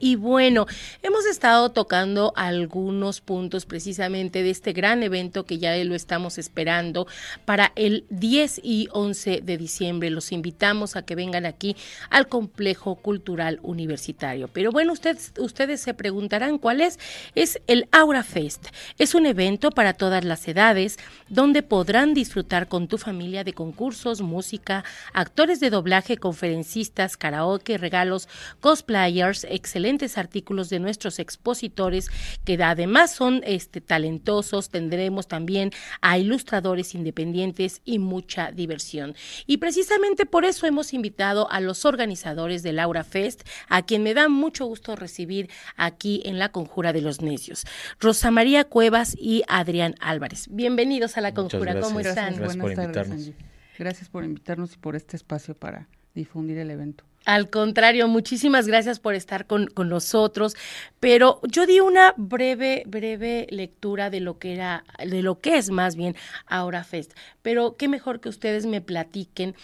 Y bueno, hemos estado tocando algunos puntos precisamente de este gran evento que ya lo estamos esperando para el 10 y 11 de diciembre. Los invitamos a que vengan aquí al Complejo Cultural Universitario. Pero bueno, ustedes, ustedes se preguntarán cuál es. Es el Aura Fest. Es un evento para todas las edades donde podrán disfrutar con tu familia de concursos, música, actores de doblaje, conferencistas, karaoke, regalos, cosplayers, excelentes artículos de nuestros expositores que además son este, talentosos. Tendremos también a ilustradores independientes y mucha diversión. Y precisamente por eso hemos invitado a los organizadores de Laura Fest, a quien me da mucho gusto recibir aquí en la Conjura de los Necios. Rosa María Cuevas y Adrián Álvarez. Bienvenidos a la Conjura. ¿Cómo están? Gracias por invitarnos. Gracias por invitarnos y por este espacio para difundir el evento. Al contrario, muchísimas gracias por estar con, nosotros. Pero yo di una breve, breve lectura de lo que era, de lo que es más bien Aura Fest. Pero qué mejor que ustedes me platiquen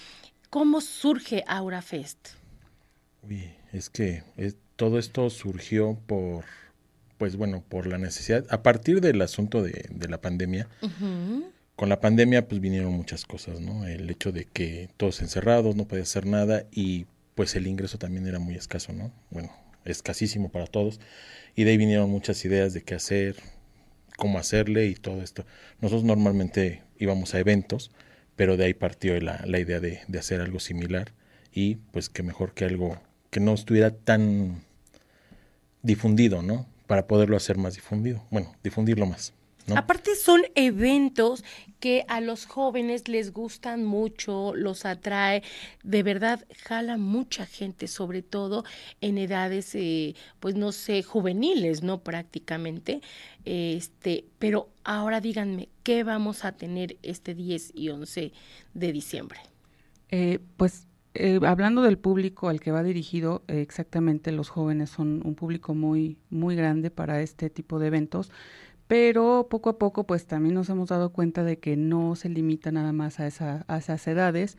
cómo surge Aura Fest. Uy, es que todo esto surgió por, pues bueno, por la necesidad, a partir del asunto de, la pandemia. Con la pandemia pues vinieron muchas cosas, ¿no? El hecho de que todos encerrados, no podía hacer nada y pues el ingreso también era muy escaso, ¿no? Bueno, escasísimo para todos. Y de ahí vinieron muchas ideas de qué hacer, cómo hacerle y todo esto. Nosotros normalmente íbamos a eventos, pero de ahí partió la, la idea de, de, hacer algo similar y pues que mejor que algo que no estuviera tan difundido, ¿no? Para poderlo hacer más difundido. Bueno, difundirlo más. Aparte son eventos que a los jóvenes les gustan mucho, los atrae, de verdad jala mucha gente, sobre todo en edades, eh, pues no sé, juveniles, ¿no? Prácticamente. Este, pero ahora díganme, ¿qué vamos a tener este 10 y 11 de diciembre? Eh, pues eh, hablando del público al que va dirigido, exactamente los jóvenes son un público muy, muy grande para este tipo de eventos pero poco a poco pues también nos hemos dado cuenta de que no se limita nada más a, esa, a esas edades,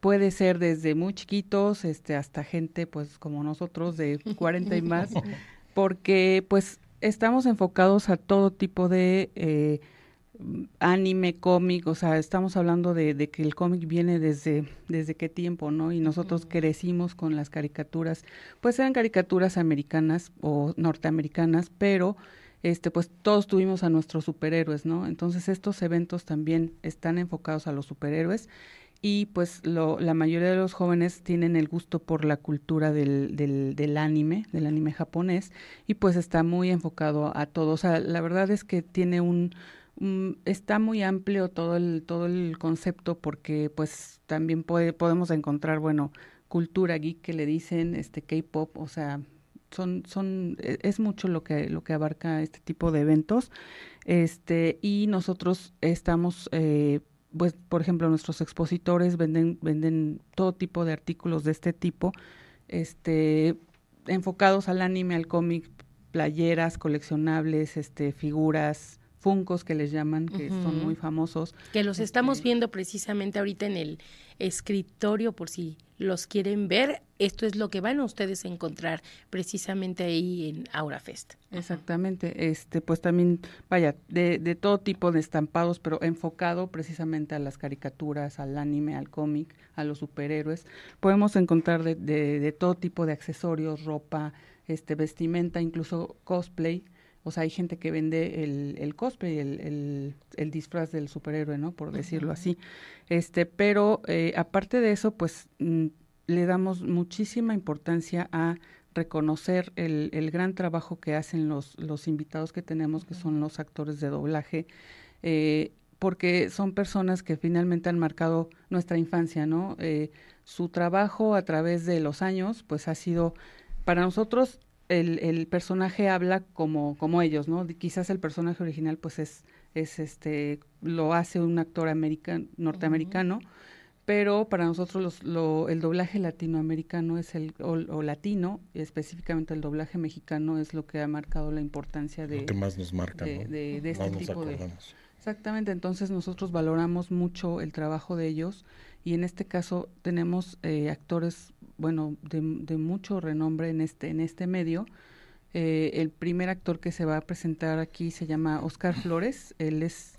puede ser desde muy chiquitos este, hasta gente pues como nosotros de 40 y más, porque pues estamos enfocados a todo tipo de eh, anime, cómic, o sea, estamos hablando de, de que el cómic viene desde, desde qué tiempo, ¿no? Y nosotros crecimos con las caricaturas, pues eran caricaturas americanas o norteamericanas, pero este, pues todos tuvimos a nuestros superhéroes, ¿no? Entonces estos eventos también están enfocados a los superhéroes y pues lo, la mayoría de los jóvenes tienen el gusto por la cultura del, del, del anime, del anime japonés y pues está muy enfocado a todos. O sea, la verdad es que tiene un, está muy amplio todo el todo el concepto porque pues también puede, podemos encontrar bueno cultura geek que le dicen este K-pop o sea son, son, e, es mucho lo que, lo que abarca este tipo de eventos. Este, y nosotros estamos, eh, pues, por ejemplo, nuestros expositores venden, venden todo tipo de artículos de este tipo, este, enfocados al anime, al cómic, playeras, coleccionables, este, figuras, funcos que les llaman, que son muy famosos. Que los estamos este viendo precisamente ahorita en el escritorio por si los quieren ver. Esto es lo que van ustedes a encontrar precisamente ahí en AuraFest. Exactamente, este, pues también, vaya, de, de todo tipo de estampados, pero enfocado precisamente a las caricaturas, al anime, al cómic, a los superhéroes. Podemos encontrar de, de, de todo tipo de accesorios, ropa, este, vestimenta, incluso cosplay o sea, hay gente que vende el, el cosplay, el, el, disfraz del superhéroe, ¿no? Por decirlo así. Este, pero eh, aparte de eso, pues mm, le damos muchísima importancia a reconocer el, el gran trabajo que hacen los, los invitados que tenemos, que son los actores de doblaje, eh, porque son personas que finalmente han marcado nuestra infancia, ¿no? Eh, su trabajo a través de los años, pues ha sido para nosotros el, el personaje habla como, como ellos, ¿no? Quizás el personaje original, pues es, es este, lo hace un actor americano, norteamericano, pero para nosotros los, lo, el doblaje latinoamericano es el, o, latino, específicamente el doblaje mexicano es lo que ha marcado la importancia de... Lo que más nos marca, de, de, este tipo de Exactamente, entonces nosotros valoramos mucho el trabajo de ellos y en este caso tenemos eh, actores, bueno, de, de, mucho renombre en este, en este medio. Eh, el primer actor que se va a presentar aquí se llama Oscar Flores, él es,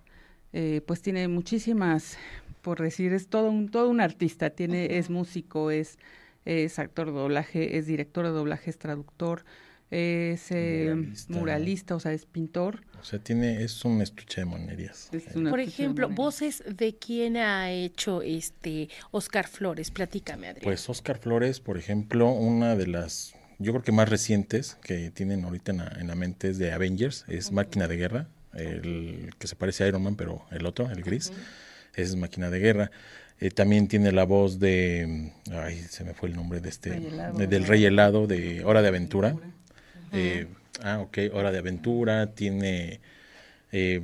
eh, pues tiene muchísimas, por decir, es todo un, todo un artista, tiene, es músico, es, es actor de doblaje, es director de doblaje, es traductor, es eh, muralista. o sea, es pintor. O sea, tiene, es un estuche de monerías. Por ejemplo, voces de quién ha hecho este Oscar Flores, platícame, Adrián. Pues Oscar Flores, por ejemplo, una de las, yo creo que más recientes que tienen ahorita en la, mente es de Avengers, es Máquina de Guerra, el que se parece a Iron Man, pero el otro, el gris, es Máquina de Guerra. Eh, también tiene la voz de, ay, se me fue el nombre de este, del Rey Helado, de Hora de Aventura. Eh, ah, ok, Hora de Aventura, tiene, eh,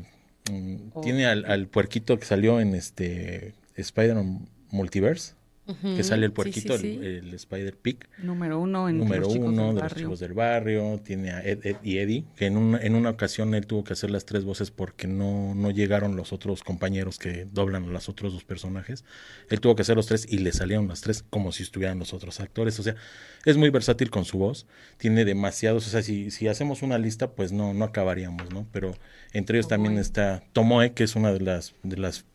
mm, tiene al, al, puerquito que salió en este Spider-Man Multiverse que sale el puerquito, El, Spider Pig. Número uno en Número los uno de los chicos del barrio. Tiene a Ed, y Eddie, que en, un, en una ocasión él tuvo que hacer las tres voces porque no, no llegaron los otros compañeros que doblan a los otros dos personajes. Él tuvo que hacer los tres y le salieron las tres como si estuvieran los otros actores. O sea, es muy versátil con su voz. Tiene demasiados, o sea, si, si hacemos una lista, pues no, no acabaríamos, ¿no? Pero entre ellos también está Tomoe, que es una de las, de las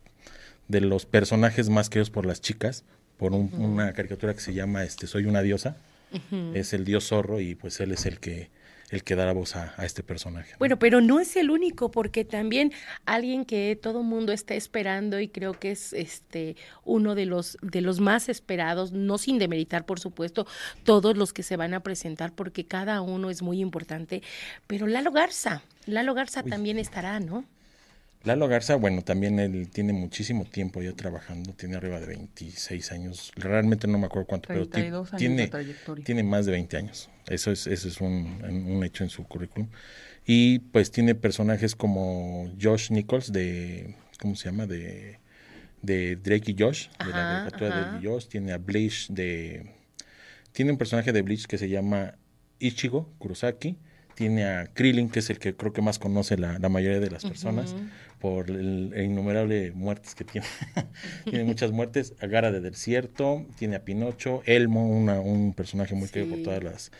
de los personajes más queridos por las chicas, por una caricatura que se llama este Soy una diosa. Es el dios zorro y pues él es el que el que da la voz a, este personaje. Bueno, pero no es el único, porque también alguien que todo mundo está esperando y creo que es este uno de los de los más esperados, no sin demeritar, por supuesto, todos los que se van a presentar, porque cada uno es muy importante. Pero Lalo Garza, Lalo Garza también estará, ¿no? Lalo Garza, bueno, también él tiene muchísimo tiempo ya trabajando, tiene arriba de 26 años, realmente no me acuerdo cuánto, pero tiene, tiene más de 20 años, eso es, eso es un, un, hecho en su currículum. Y pues tiene personajes como Josh Nichols de, ¿cómo se llama? De, de Drake y Josh, de la caricatura de Josh, tiene a Bleach de, tiene un personaje de Bleach que se llama Ichigo Kurosaki, tiene a Krillin, que es el que creo que más conoce la, la mayoría de las personas por el, innumerable muertes que tiene. tiene muchas muertes. Agara de Desierto, tiene a Pinocho, Elmo, una, un personaje muy querido por todas las,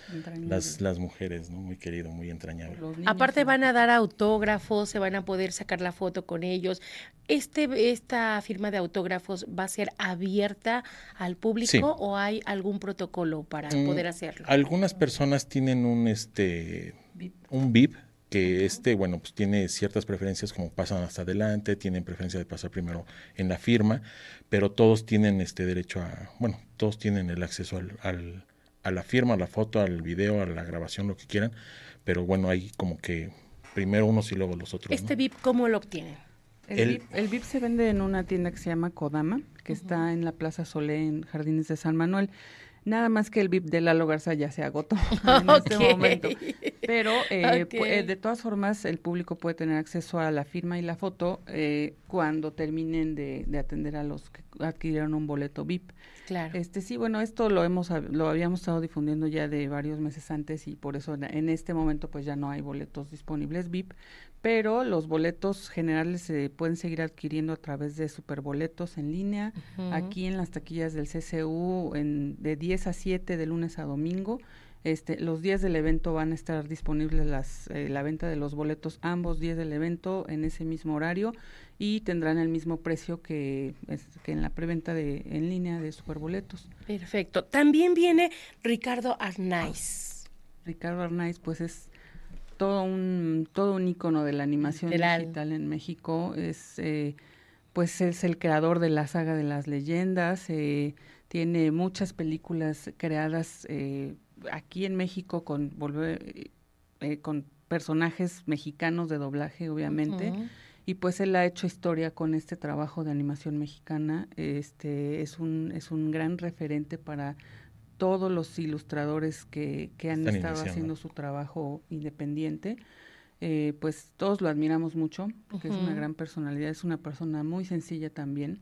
las, las, mujeres, ¿no? muy querido, muy entrañable. Aparte van a dar autógrafos, se van a poder sacar la foto con ellos. Este, ¿Esta firma de autógrafos va a ser abierta al público o hay algún protocolo para mm, poder hacerlo? Algunas personas tienen un, este, un VIP que este, bueno, pues tiene ciertas preferencias como pasan hasta adelante, tienen preferencia de pasar primero en la firma, pero todos tienen este derecho a, bueno, todos tienen el acceso al, al, a la firma, a la foto, al video, a la grabación, lo que quieran, pero bueno, hay como que primero unos y luego los otros. ¿Este VIP cómo lo obtienen? El, VIP, se vende en una tienda que se llama Kodama, que está en la Plaza Solé, en Jardines de San Manuel. Nada más que el VIP de Lalo Garza ya se agotó en este momento. Pero eh, eh, de todas formas, el público puede tener acceso a la firma y la foto eh, cuando terminen de, atender a los que adquirieron un boleto VIP. Claro. Este sí, bueno, esto lo hemos lo habíamos estado difundiendo ya de varios meses antes y por eso en este momento pues ya no hay boletos disponibles VIP, pero los boletos generales se pueden seguir adquiriendo a través de superboletos en línea, aquí en las taquillas del CCU en, de 10 a 7 de lunes a domingo. Este, los días del evento van a estar disponibles las, eh, la venta de los boletos ambos días del evento en ese mismo horario y tendrán el mismo precio que, que en la preventa de, en línea de superboletos. Perfecto. También viene Ricardo Arnaiz. Ricardo Arnaiz, pues es todo un todo un icono de la animación digital en México es eh, pues es el creador de la saga de las leyendas eh, tiene muchas películas creadas eh, aquí en México con volver con personajes mexicanos de doblaje obviamente y pues él ha hecho historia con este trabajo de animación mexicana este es un es un gran referente para todos los ilustradores que, que han estado haciendo su trabajo independiente, eh, pues todos lo admiramos mucho, porque es una gran personalidad, es una persona muy sencilla también,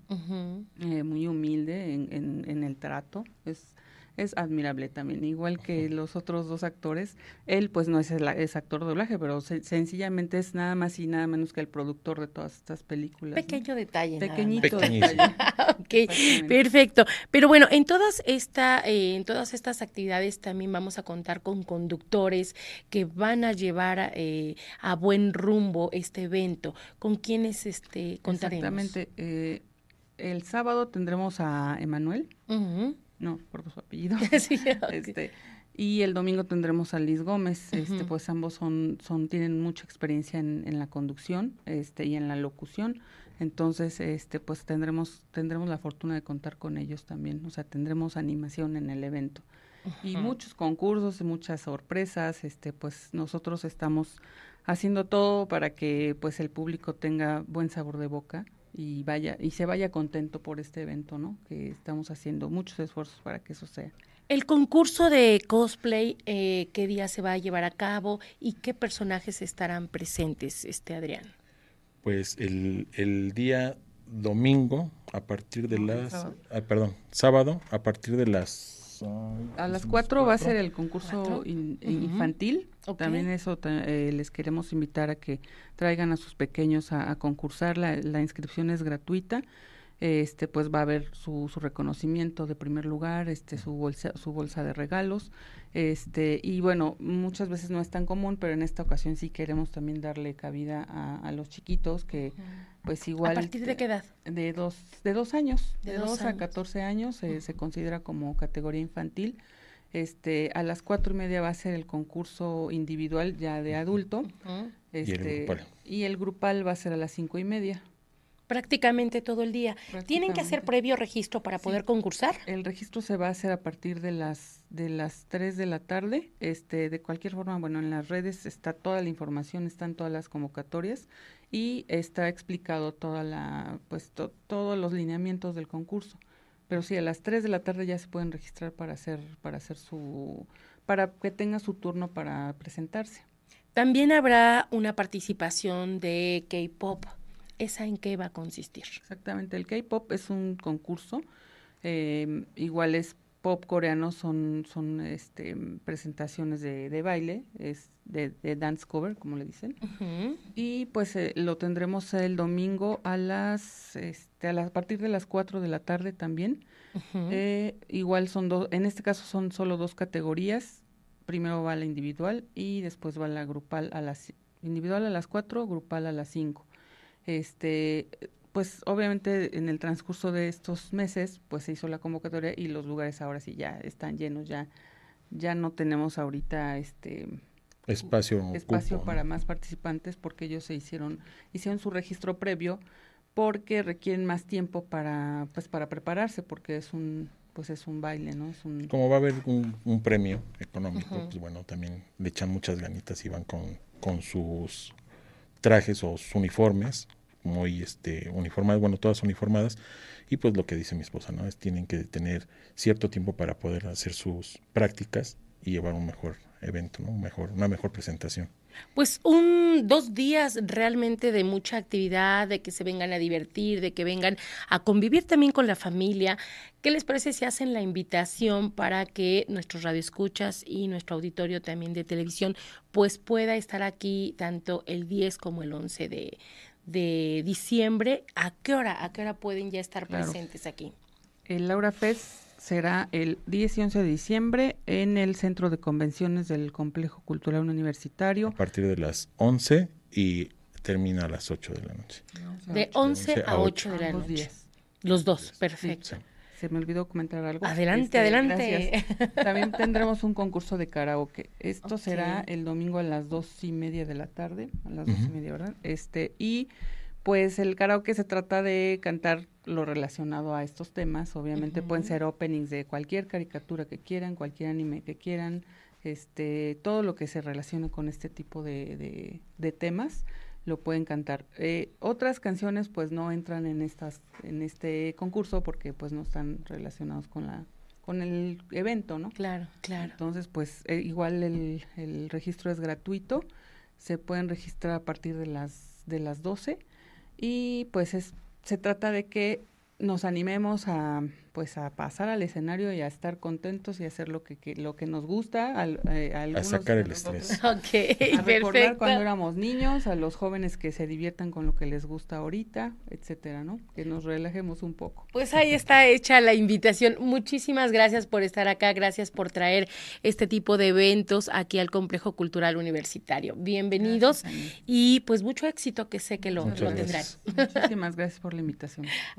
eh, muy humilde en, en, el trato, es, es admirable también, igual que los otros dos actores. Él pues no es, el, es actor de doblaje, pero sencillamente es nada más y nada menos que el productor de todas estas películas. Pequeño detalle. Pequeñito detalle. ok, perfecto. Pero bueno, en todas, esta, eh, en todas estas actividades también vamos a contar con conductores que van a llevar eh, a buen rumbo este evento. ¿Con quiénes este, contaremos? Exactamente. Eh, el sábado tendremos a Emanuel no, por su apellido. este, y el domingo tendremos a Liz Gómez, este, pues ambos son, son, tienen mucha experiencia en, en, la conducción, este, y en la locución. Entonces, este, pues tendremos, tendremos la fortuna de contar con ellos también. O sea, tendremos animación en el evento. Y muchos concursos, muchas sorpresas, este, pues nosotros estamos haciendo todo para que pues el público tenga buen sabor de boca y vaya y se vaya contento por este evento, ¿no? Que estamos haciendo muchos esfuerzos para que eso sea. El concurso de cosplay, eh, ¿qué día se va a llevar a cabo y qué personajes estarán presentes, este Adrián? Pues el, el día domingo a partir de las, ah, perdón, sábado a partir de las a las 4 va a ser el concurso infantil. También eso eh, les queremos invitar a que traigan a sus pequeños a, concursar. La, la, inscripción es gratuita. Este, pues va a haber su, su reconocimiento de primer lugar, este, su bolsa, su bolsa de regalos, este, y bueno, muchas veces no es tan común, pero en esta ocasión sí queremos también darle cabida a, los chiquitos que, pues igual. ¿A partir de qué edad? De dos, de dos años, de, dos, a catorce años se considera como categoría infantil. Este, a las cuatro y media va a ser el concurso individual ya de adulto. Este, y el grupal va a ser a las cinco y media prácticamente todo el día. ¿Tienen que hacer previo registro para poder concursar? El registro se va a hacer a partir de las de las 3 de la tarde. Este, de cualquier forma, bueno, en las redes está toda la información, están todas las convocatorias y está explicado toda la pues todos los lineamientos del concurso. Pero sí, a las 3 de la tarde ya se pueden registrar para hacer para hacer su para que tenga su turno para presentarse. También habrá una participación de K-pop ¿esa en qué va a consistir? Exactamente, el K-Pop es un concurso, eh, igual es pop coreano, son, son este, presentaciones de, de baile, es de, dance cover, como le dicen. Y pues eh, lo tendremos el domingo a las, este, a, partir de las 4 de la tarde también. Eh, igual son dos, en este caso son solo dos categorías. Primero va la individual y después va la grupal a las individual a las 4, grupal a las 5 este, pues obviamente en el transcurso de estos meses, pues se hizo la convocatoria y los lugares ahora sí ya están llenos, ya, ya no tenemos ahorita este espacio, espacio para más participantes porque ellos se hicieron, hicieron su registro previo porque requieren más tiempo para, pues para prepararse, porque es un pues es un baile, ¿no? Es un... Como va a haber un, premio económico, pues bueno, también le echan muchas ganitas y van con, con sus trajes o sus uniformes muy este, uniformadas, bueno, todas uniformadas, y pues lo que dice mi esposa, ¿no? Es tienen que tener cierto tiempo para poder hacer sus prácticas y llevar un mejor evento, ¿no? mejor, una mejor presentación. Pues un dos días realmente de mucha actividad, de que se vengan a divertir, de que vengan a convivir también con la familia. ¿Qué les parece si hacen la invitación para que nuestros radioescuchas y nuestro auditorio también de televisión pues pueda estar aquí tanto el 10 como el 11 de, de diciembre, ¿a qué hora? ¿A qué hora pueden ya estar presentes aquí? El Laura Fest será el 10 y 11 de diciembre en el Centro de Convenciones del Complejo Cultural Universitario. A partir de las 11 y termina a las 8 de la noche. De 11 a 8 de la noche. Los dos, perfecto se me olvidó comentar algo. Adelante, este, adelante. También tendremos un concurso de karaoke. Esto será el domingo a las dos y media de la tarde, a las dos y media, ¿verdad? Este, y pues el karaoke se trata de cantar lo relacionado a estos temas. Obviamente pueden ser openings de cualquier caricatura que quieran, cualquier anime que quieran, este, todo lo que se relacione con este tipo de, de, de temas lo pueden cantar. Eh, otras canciones pues no entran en estas en este concurso porque pues no están relacionados con la con el evento, ¿no? Claro, claro. Entonces pues eh, igual el, el, registro es gratuito, se pueden registrar a partir de las de las 12 y pues es se trata de que nos animemos a pues a pasar al escenario y a estar contentos y hacer lo que, lo que nos gusta al, eh, a, sacar el estrés. Ok a recordar cuando éramos niños a los jóvenes que se diviertan con lo que les gusta ahorita etcétera no que nos relajemos un poco. Pues ahí está hecha la invitación. Muchísimas gracias por estar acá gracias por traer este tipo de eventos aquí al complejo cultural universitario. Bienvenidos y pues mucho éxito que sé que lo, lo tendrán. muchísimas gracias por la invitación